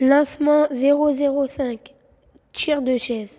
Lancement 005. Tir de chaise.